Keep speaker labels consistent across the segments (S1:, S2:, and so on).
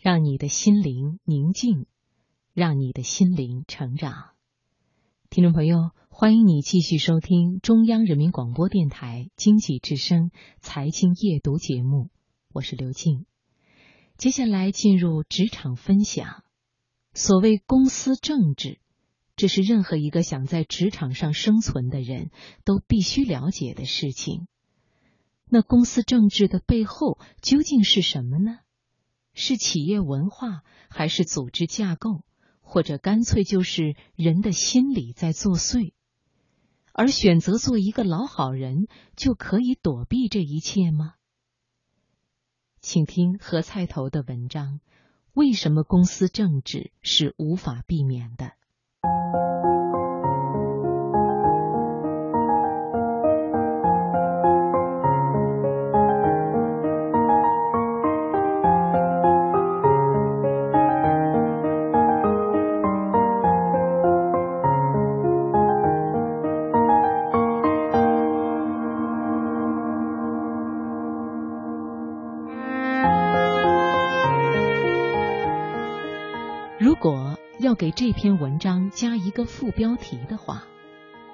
S1: 让你的心灵宁静，让你的心灵成长。听众朋友，欢迎你继续收听中央人民广播电台经济之声财经夜读节目，我是刘静。接下来进入职场分享。所谓公司政治，这是任何一个想在职场上生存的人都必须了解的事情。那公司政治的背后究竟是什么呢？是企业文化，还是组织架构，或者干脆就是人的心理在作祟？而选择做一个老好人，就可以躲避这一切吗？请听何菜头的文章：为什么公司政治是无法避免的？给这篇文章加一个副标题的话，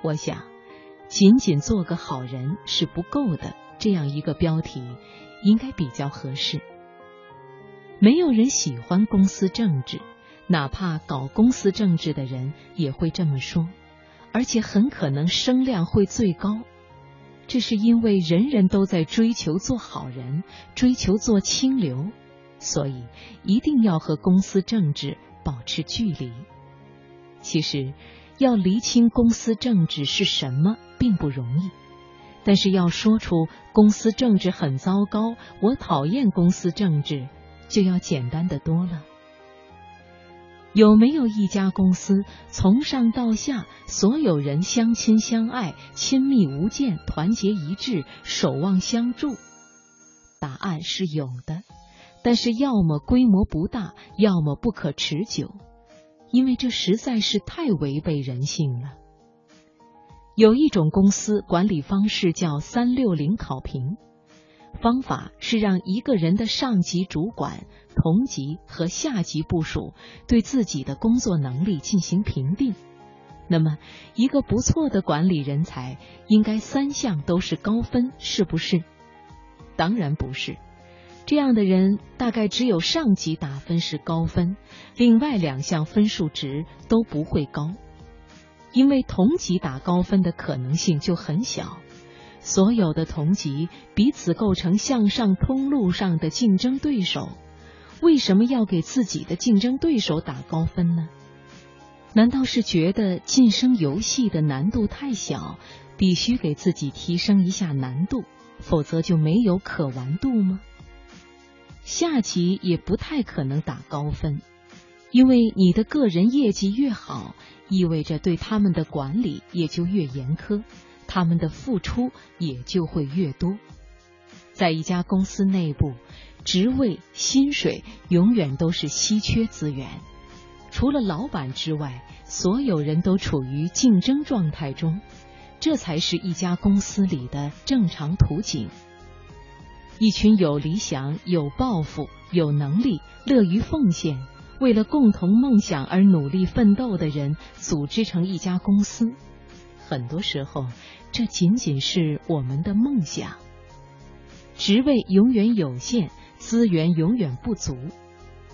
S1: 我想，仅仅做个好人是不够的。这样一个标题应该比较合适。没有人喜欢公司政治，哪怕搞公司政治的人也会这么说，而且很可能声量会最高。这是因为人人都在追求做好人，追求做清流，所以一定要和公司政治。保持距离。其实，要厘清公司政治是什么并不容易，但是要说出公司政治很糟糕，我讨厌公司政治，就要简单的多了。有没有一家公司从上到下所有人相亲相爱、亲密无间、团结一致、守望相助？答案是有的。但是，要么规模不大，要么不可持久，因为这实在是太违背人性了。有一种公司管理方式叫“三六零考评”，方法是让一个人的上级主管、同级和下级部署对自己的工作能力进行评定。那么，一个不错的管理人才应该三项都是高分，是不是？当然不是。这样的人大概只有上级打分是高分，另外两项分数值都不会高，因为同级打高分的可能性就很小。所有的同级彼此构成向上通路上的竞争对手，为什么要给自己的竞争对手打高分呢？难道是觉得晋升游戏的难度太小，必须给自己提升一下难度，否则就没有可玩度吗？下级也不太可能打高分，因为你的个人业绩越好，意味着对他们的管理也就越严苛，他们的付出也就会越多。在一家公司内部，职位、薪水永远都是稀缺资源，除了老板之外，所有人都处于竞争状态中，这才是一家公司里的正常图景。一群有理想、有抱负、有能力、乐于奉献、为了共同梦想而努力奋斗的人组织成一家公司，很多时候这仅仅是我们的梦想。职位永远有限，资源永远不足，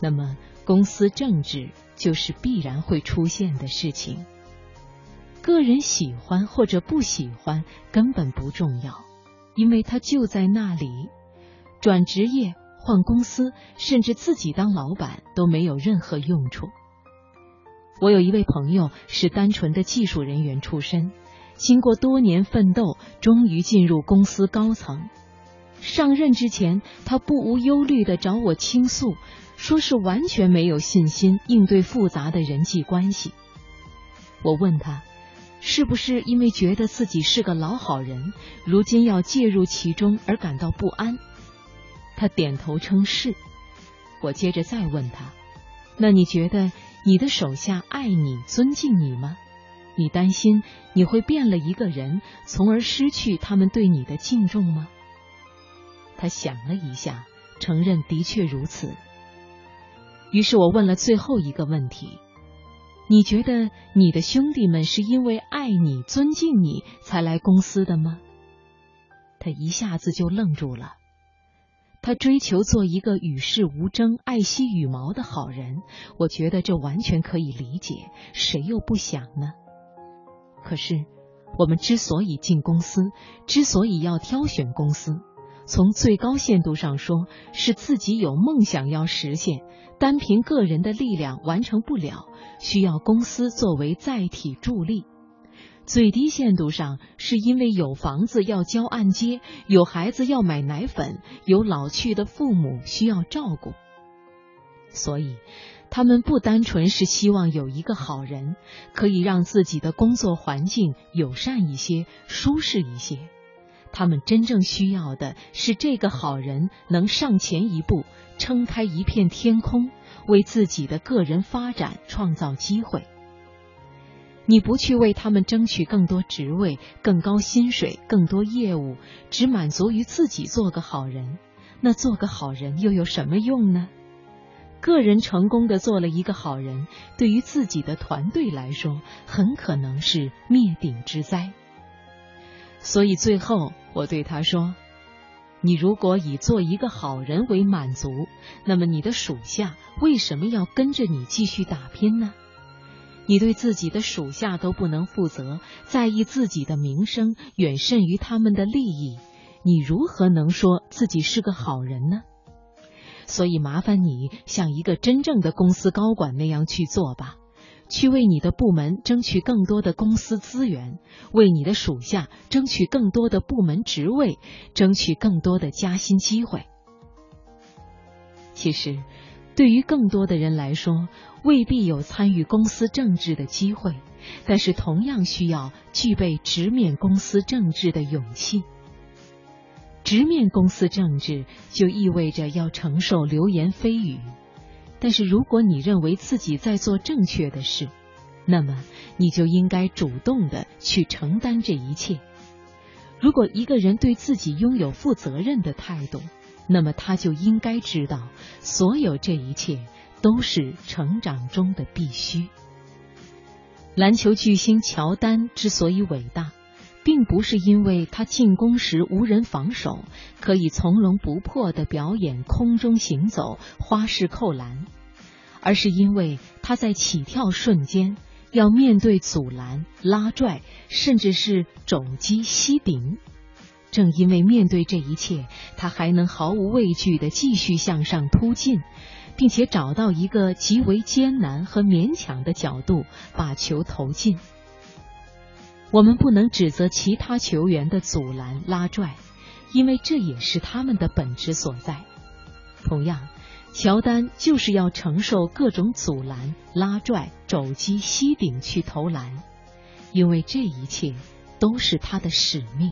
S1: 那么公司政治就是必然会出现的事情。个人喜欢或者不喜欢根本不重要，因为它就在那里。转职业、换公司，甚至自己当老板都没有任何用处。我有一位朋友是单纯的技术人员出身，经过多年奋斗，终于进入公司高层。上任之前，他不无忧虑的找我倾诉，说是完全没有信心应对复杂的人际关系。我问他，是不是因为觉得自己是个老好人，如今要介入其中而感到不安？他点头称是，我接着再问他：“那你觉得你的手下爱你、尊敬你吗？你担心你会变了一个人，从而失去他们对你的敬重吗？”他想了一下，承认的确如此。于是我问了最后一个问题：你觉得你的兄弟们是因为爱你、尊敬你才来公司的吗？他一下子就愣住了。他追求做一个与世无争、爱惜羽毛的好人，我觉得这完全可以理解，谁又不想呢？可是，我们之所以进公司，之所以要挑选公司，从最高限度上说，是自己有梦想要实现，单凭个人的力量完成不了，需要公司作为载体助力。最低限度上，是因为有房子要交按揭，有孩子要买奶粉，有老去的父母需要照顾，所以他们不单纯是希望有一个好人，可以让自己的工作环境友善一些、舒适一些。他们真正需要的是这个好人能上前一步，撑开一片天空，为自己的个人发展创造机会。你不去为他们争取更多职位、更高薪水、更多业务，只满足于自己做个好人，那做个好人又有什么用呢？个人成功的做了一个好人，对于自己的团队来说，很可能是灭顶之灾。所以最后，我对他说：“你如果以做一个好人为满足，那么你的属下为什么要跟着你继续打拼呢？”你对自己的属下都不能负责，在意自己的名声远甚于他们的利益，你如何能说自己是个好人呢？所以麻烦你像一个真正的公司高管那样去做吧，去为你的部门争取更多的公司资源，为你的属下争取更多的部门职位，争取更多的加薪机会。其实。对于更多的人来说，未必有参与公司政治的机会，但是同样需要具备直面公司政治的勇气。直面公司政治就意味着要承受流言蜚语，但是如果你认为自己在做正确的事，那么你就应该主动的去承担这一切。如果一个人对自己拥有负责任的态度，那么他就应该知道，所有这一切都是成长中的必须。篮球巨星乔丹之所以伟大，并不是因为他进攻时无人防守，可以从容不迫的表演空中行走、花式扣篮，而是因为他在起跳瞬间要面对阻拦、拉拽，甚至是肘击膝顶。正因为面对这一切，他还能毫无畏惧的继续向上突进，并且找到一个极为艰难和勉强的角度把球投进。我们不能指责其他球员的阻拦拉拽，因为这也是他们的本质所在。同样，乔丹就是要承受各种阻拦拉拽、肘击膝顶去投篮，因为这一切都是他的使命。